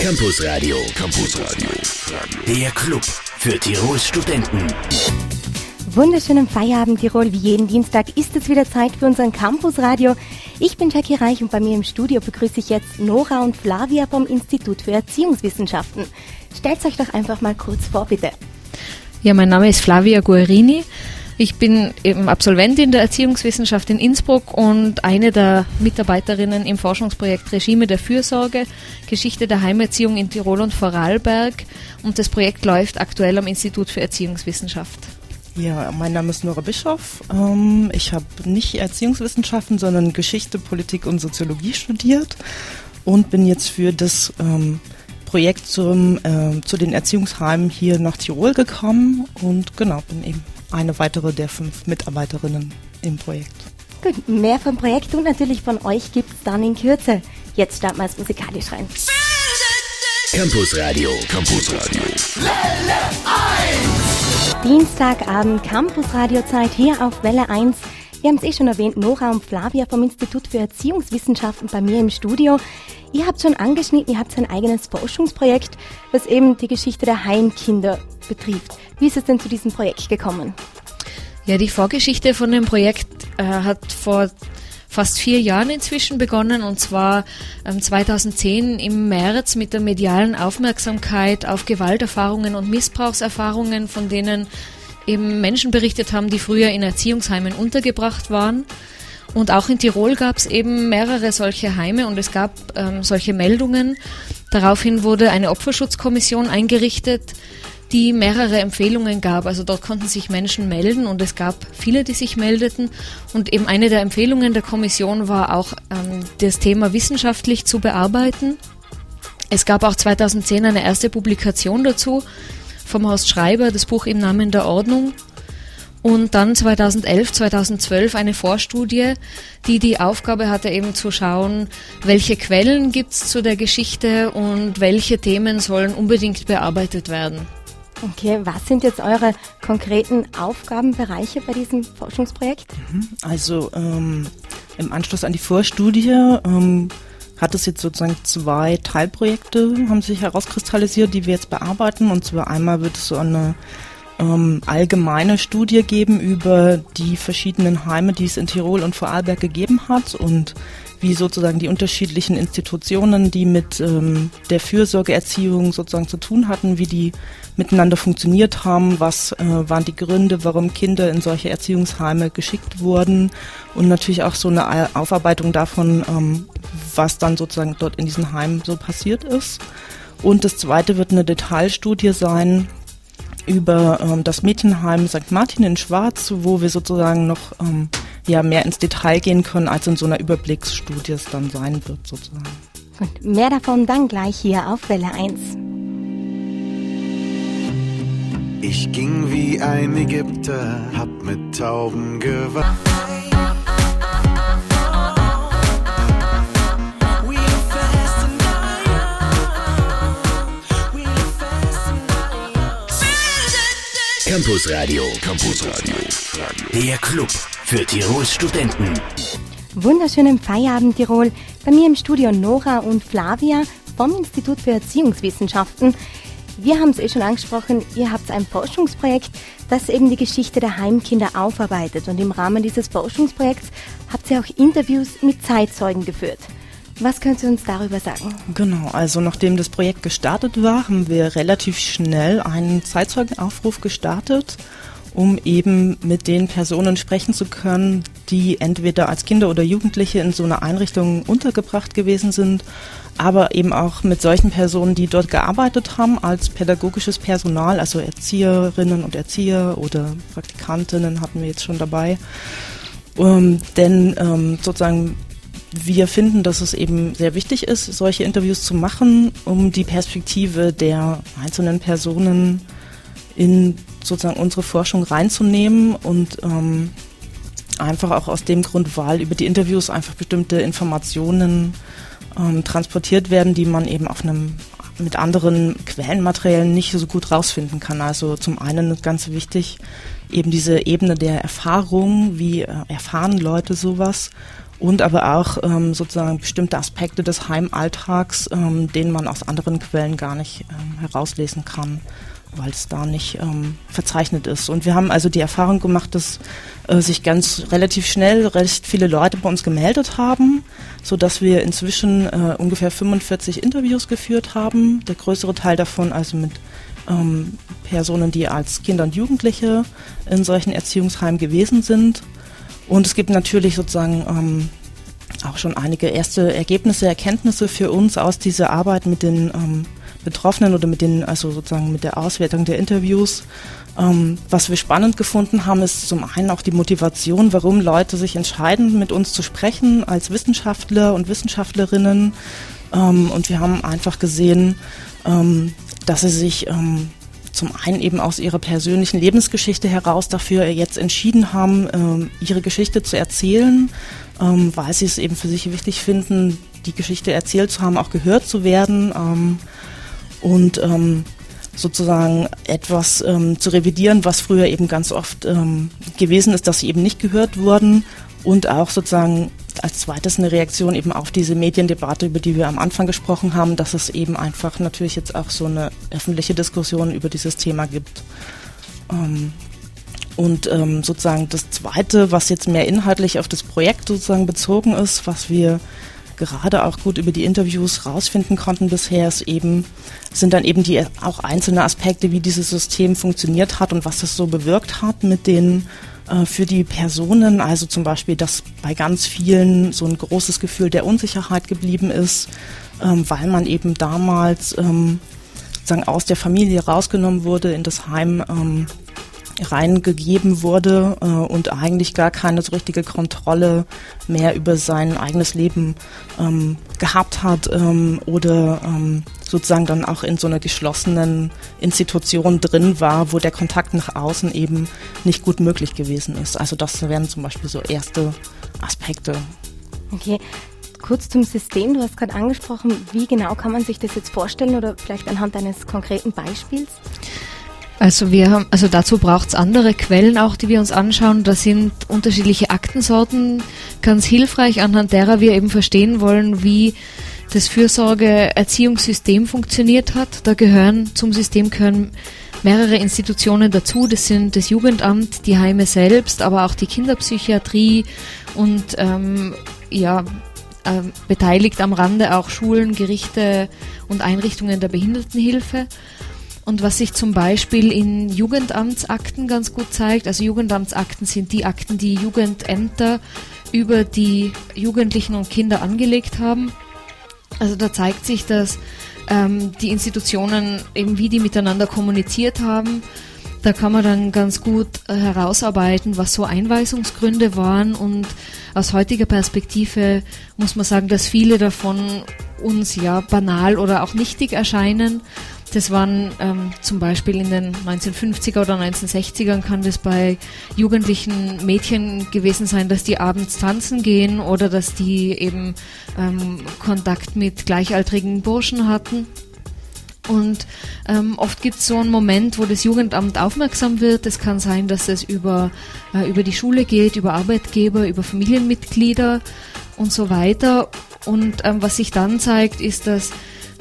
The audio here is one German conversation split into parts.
Campus Radio. Campus Radio. Der Club für Tirols Studenten. Wunderschönen Feierabend Tirol. Wie jeden Dienstag ist es wieder Zeit für unseren Campus Radio. Ich bin Jackie Reich und bei mir im Studio begrüße ich jetzt Nora und Flavia vom Institut für Erziehungswissenschaften. Stellt euch doch einfach mal kurz vor, bitte. Ja, mein Name ist Flavia Guarini. Ich bin eben Absolventin der Erziehungswissenschaft in Innsbruck und eine der Mitarbeiterinnen im Forschungsprojekt Regime der Fürsorge, Geschichte der Heimerziehung in Tirol und Vorarlberg. Und das Projekt läuft aktuell am Institut für Erziehungswissenschaft. Ja, mein Name ist Nora Bischoff. Ähm, ich habe nicht Erziehungswissenschaften, sondern Geschichte, Politik und Soziologie studiert und bin jetzt für das ähm, Projekt zum, äh, zu den Erziehungsheimen hier nach Tirol gekommen und genau, bin eben eine weitere der fünf Mitarbeiterinnen im Projekt. Gut, mehr vom Projekt und natürlich von euch gibt es dann in Kürze. Jetzt starten wir es musikalisch rein. Campus Radio. Campus Radio. Dienstagabend Campus Radio Zeit hier auf Welle 1. Wir haben es eh schon erwähnt, Nora und Flavia vom Institut für Erziehungswissenschaften bei mir im Studio. Ihr habt schon angeschnitten, ihr habt ein eigenes Forschungsprojekt, was eben die Geschichte der Heimkinder betrifft. Wie ist es denn zu diesem Projekt gekommen? Ja, die Vorgeschichte von dem Projekt äh, hat vor fast vier Jahren inzwischen begonnen und zwar ähm, 2010 im März mit der medialen Aufmerksamkeit auf Gewalterfahrungen und Missbrauchserfahrungen, von denen eben Menschen berichtet haben, die früher in Erziehungsheimen untergebracht waren. Und auch in Tirol gab es eben mehrere solche Heime und es gab ähm, solche Meldungen. Daraufhin wurde eine Opferschutzkommission eingerichtet, die mehrere Empfehlungen gab. Also dort konnten sich Menschen melden und es gab viele, die sich meldeten. Und eben eine der Empfehlungen der Kommission war auch, ähm, das Thema wissenschaftlich zu bearbeiten. Es gab auch 2010 eine erste Publikation dazu vom Horst Schreiber, das Buch im Namen der Ordnung. Und dann 2011, 2012 eine Vorstudie, die die Aufgabe hatte, eben zu schauen, welche Quellen gibt es zu der Geschichte und welche Themen sollen unbedingt bearbeitet werden. Okay, was sind jetzt eure konkreten Aufgabenbereiche bei diesem Forschungsprojekt? Also ähm, im Anschluss an die Vorstudie ähm, hat es jetzt sozusagen zwei Teilprojekte, haben sich herauskristallisiert, die wir jetzt bearbeiten. Und zwar einmal wird es so eine ähm, allgemeine Studie geben über die verschiedenen Heime, die es in Tirol und Vorarlberg gegeben hat und wie sozusagen die unterschiedlichen Institutionen, die mit ähm, der Fürsorgeerziehung sozusagen zu tun hatten, wie die miteinander funktioniert haben, was äh, waren die Gründe, warum Kinder in solche Erziehungsheime geschickt wurden und natürlich auch so eine Aufarbeitung davon, ähm, was dann sozusagen dort in diesen Heimen so passiert ist. Und das zweite wird eine Detailstudie sein, über ähm, das Mädchenheim St. Martin in Schwarz, wo wir sozusagen noch ähm, ja, mehr ins Detail gehen können, als in so einer Überblicksstudie es dann sein wird sozusagen. Und mehr davon dann gleich hier auf Welle 1. Ich ging wie ein Ägypter, hab mit Tauben gewacht. Campus Radio. Campus Radio. Der Club für Tirols Studenten. Wunderschönen Feierabend Tirol. Bei mir im Studio Nora und Flavia vom Institut für Erziehungswissenschaften. Wir haben es eh schon angesprochen, ihr habt ein Forschungsprojekt, das eben die Geschichte der Heimkinder aufarbeitet. Und im Rahmen dieses Forschungsprojekts habt ihr auch Interviews mit Zeitzeugen geführt. Was könnt ihr uns darüber sagen? Genau, also nachdem das Projekt gestartet war, haben wir relativ schnell einen Zeitzeugenaufruf gestartet, um eben mit den Personen sprechen zu können, die entweder als Kinder oder Jugendliche in so einer Einrichtung untergebracht gewesen sind, aber eben auch mit solchen Personen, die dort gearbeitet haben als pädagogisches Personal, also Erzieherinnen und Erzieher oder Praktikantinnen hatten wir jetzt schon dabei. Ähm, denn ähm, sozusagen wir finden, dass es eben sehr wichtig ist, solche Interviews zu machen, um die Perspektive der einzelnen Personen in sozusagen unsere Forschung reinzunehmen und ähm, einfach auch aus dem Grund, weil über die Interviews einfach bestimmte Informationen ähm, transportiert werden, die man eben auf einem mit anderen Quellenmaterialien nicht so gut rausfinden kann. Also zum einen ganz wichtig eben diese Ebene der Erfahrung, wie äh, erfahren Leute sowas und aber auch ähm, sozusagen bestimmte Aspekte des Heimalltags, ähm, denen man aus anderen Quellen gar nicht ähm, herauslesen kann, weil es da nicht ähm, verzeichnet ist. Und wir haben also die Erfahrung gemacht, dass äh, sich ganz relativ schnell recht viele Leute bei uns gemeldet haben, so dass wir inzwischen äh, ungefähr 45 Interviews geführt haben. Der größere Teil davon also mit ähm, Personen, die als Kinder und Jugendliche in solchen Erziehungsheimen gewesen sind. Und es gibt natürlich sozusagen ähm, auch schon einige erste Ergebnisse, Erkenntnisse für uns aus dieser Arbeit mit den ähm, Betroffenen oder mit den, also sozusagen mit der Auswertung der Interviews. Ähm, was wir spannend gefunden haben, ist zum einen auch die Motivation, warum Leute sich entscheiden, mit uns zu sprechen als Wissenschaftler und Wissenschaftlerinnen. Ähm, und wir haben einfach gesehen, ähm, dass sie sich ähm, zum einen eben aus ihrer persönlichen Lebensgeschichte heraus dafür jetzt entschieden haben, ähm, ihre Geschichte zu erzählen, ähm, weil sie es eben für sich wichtig finden, die Geschichte erzählt zu haben, auch gehört zu werden ähm, und sozusagen etwas zu revidieren, was früher eben ganz oft gewesen ist, dass sie eben nicht gehört wurden und auch sozusagen als zweites eine Reaktion eben auf diese Mediendebatte, über die wir am Anfang gesprochen haben, dass es eben einfach natürlich jetzt auch so eine öffentliche Diskussion über dieses Thema gibt. Ähm, und ähm, sozusagen das Zweite, was jetzt mehr inhaltlich auf das Projekt sozusagen bezogen ist, was wir gerade auch gut über die Interviews rausfinden konnten bisher, ist eben, sind dann eben die auch einzelne Aspekte, wie dieses System funktioniert hat und was das so bewirkt hat mit den für die Personen, also zum Beispiel, dass bei ganz vielen so ein großes Gefühl der Unsicherheit geblieben ist, ähm, weil man eben damals ähm, sozusagen aus der Familie rausgenommen wurde, in das Heim ähm, reingegeben wurde äh, und eigentlich gar keine so richtige Kontrolle mehr über sein eigenes Leben ähm, gehabt hat ähm, oder ähm, sozusagen dann auch in so einer geschlossenen Institution drin war, wo der Kontakt nach außen eben nicht gut möglich gewesen ist. Also das wären zum Beispiel so erste Aspekte. Okay. Kurz zum System, du hast gerade angesprochen, wie genau kann man sich das jetzt vorstellen oder vielleicht anhand eines konkreten Beispiels? Also wir haben, also dazu braucht es andere Quellen auch, die wir uns anschauen. Da sind unterschiedliche Aktensorten ganz hilfreich, anhand derer wir eben verstehen wollen, wie das Fürsorge-Erziehungssystem funktioniert hat. Da gehören zum System gehören mehrere Institutionen dazu. Das sind das Jugendamt, die Heime selbst, aber auch die Kinderpsychiatrie und ähm, ja äh, beteiligt am Rande auch Schulen, Gerichte und Einrichtungen der Behindertenhilfe. Und was sich zum Beispiel in Jugendamtsakten ganz gut zeigt, also Jugendamtsakten sind die Akten, die Jugendämter über die Jugendlichen und Kinder angelegt haben. Also da zeigt sich, dass ähm, die Institutionen eben wie die miteinander kommuniziert haben. Da kann man dann ganz gut äh, herausarbeiten, was so Einweisungsgründe waren und aus heutiger Perspektive muss man sagen, dass viele davon uns ja banal oder auch nichtig erscheinen. Das waren ähm, zum Beispiel in den 1950er oder 1960ern kann das bei jugendlichen Mädchen gewesen sein, dass die abends tanzen gehen oder dass die eben ähm, Kontakt mit gleichaltrigen Burschen hatten. Und ähm, oft gibt es so einen Moment, wo das Jugendamt aufmerksam wird. Es kann sein, dass es über, äh, über die Schule geht, über Arbeitgeber, über Familienmitglieder und so weiter. Und ähm, was sich dann zeigt, ist, dass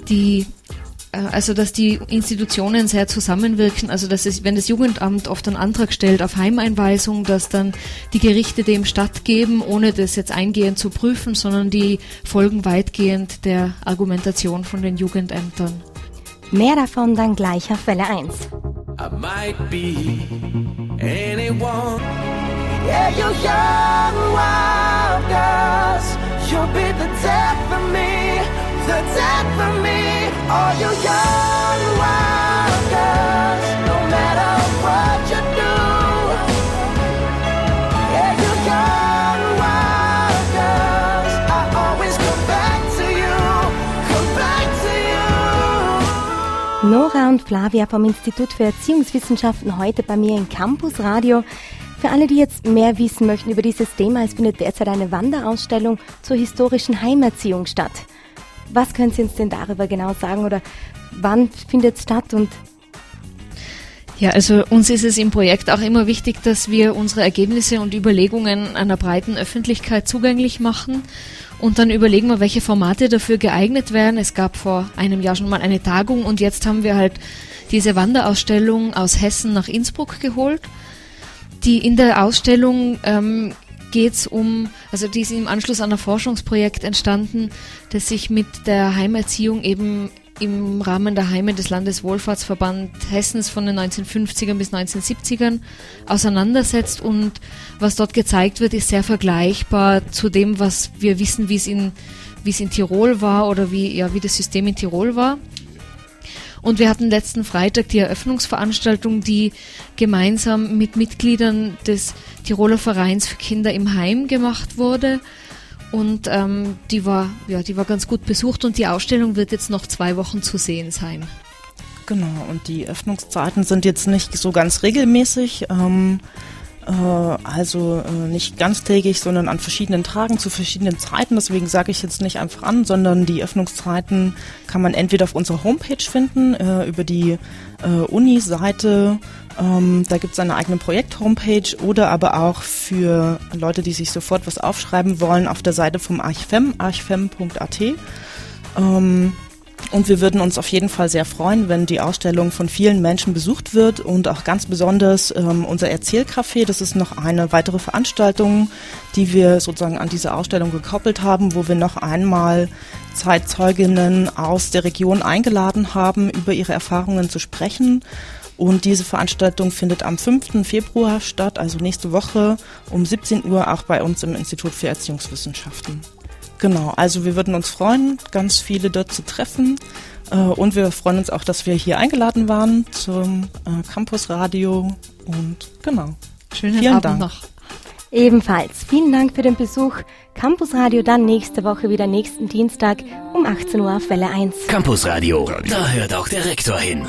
die also dass die Institutionen sehr zusammenwirken, also dass es, wenn das Jugendamt oft einen Antrag stellt auf Heimeinweisung, dass dann die Gerichte dem stattgeben, ohne das jetzt eingehend zu prüfen, sondern die folgen weitgehend der Argumentation von den Jugendämtern. Mehr davon dann gleich auf Welle 1. I might be anyone. Yeah, you young wild girls, you'll be the death death of me. All you young wild girls, no matter what you do. Yeah, you young wild girls, I always come back to you, come back to you. Nora und Flavia vom Institut für Erziehungswissenschaften heute bei mir im Campus Radio. Für alle, die jetzt mehr wissen möchten über dieses Thema, es findet derzeit eine Wanderausstellung zur historischen Heimerziehung statt. Was können Sie uns denn darüber genau sagen oder wann findet es statt und Ja, also uns ist es im Projekt auch immer wichtig, dass wir unsere Ergebnisse und Überlegungen einer breiten Öffentlichkeit zugänglich machen. Und dann überlegen wir, welche Formate dafür geeignet wären. Es gab vor einem Jahr schon mal eine Tagung und jetzt haben wir halt diese Wanderausstellung aus Hessen nach Innsbruck geholt. Die in der Ausstellung ähm, geht es um, also die ist im Anschluss an ein Forschungsprojekt entstanden, das sich mit der Heimerziehung eben im Rahmen der Heime des Landeswohlfahrtsverband Hessens von den 1950ern bis 1970ern auseinandersetzt und was dort gezeigt wird, ist sehr vergleichbar zu dem, was wir wissen, wie es in, wie es in Tirol war oder wie, ja, wie das System in Tirol war. Und wir hatten letzten Freitag die Eröffnungsveranstaltung, die gemeinsam mit Mitgliedern des Tiroler Vereins für Kinder im Heim gemacht wurde. Und ähm, die, war, ja, die war ganz gut besucht und die Ausstellung wird jetzt noch zwei Wochen zu sehen sein. Genau, und die Öffnungszeiten sind jetzt nicht so ganz regelmäßig. Ähm, äh, also äh, nicht ganztägig, sondern an verschiedenen Tagen zu verschiedenen Zeiten. Deswegen sage ich jetzt nicht einfach an, sondern die Öffnungszeiten kann man entweder auf unserer Homepage finden, äh, über die Uni-Seite. Ähm, da gibt es eine eigene Projekt-Homepage oder aber auch für Leute, die sich sofort was aufschreiben wollen, auf der Seite vom Archfem, archfem.at. Und wir würden uns auf jeden Fall sehr freuen, wenn die Ausstellung von vielen Menschen besucht wird und auch ganz besonders ähm, unser Erzählcafé. Das ist noch eine weitere Veranstaltung, die wir sozusagen an diese Ausstellung gekoppelt haben, wo wir noch einmal Zeitzeuginnen aus der Region eingeladen haben, über ihre Erfahrungen zu sprechen. Und diese Veranstaltung findet am 5. Februar statt, also nächste Woche um 17 Uhr auch bei uns im Institut für Erziehungswissenschaften. Genau, also wir würden uns freuen, ganz viele dort zu treffen. Äh, und wir freuen uns auch, dass wir hier eingeladen waren zum äh, Campus Radio. Und genau. Schönen Vielen Abend Dank. noch. Ebenfalls vielen Dank für den Besuch. Campus Radio dann nächste Woche wieder nächsten Dienstag um 18 Uhr auf Welle 1. Campus Radio, da hört auch der Rektor hin.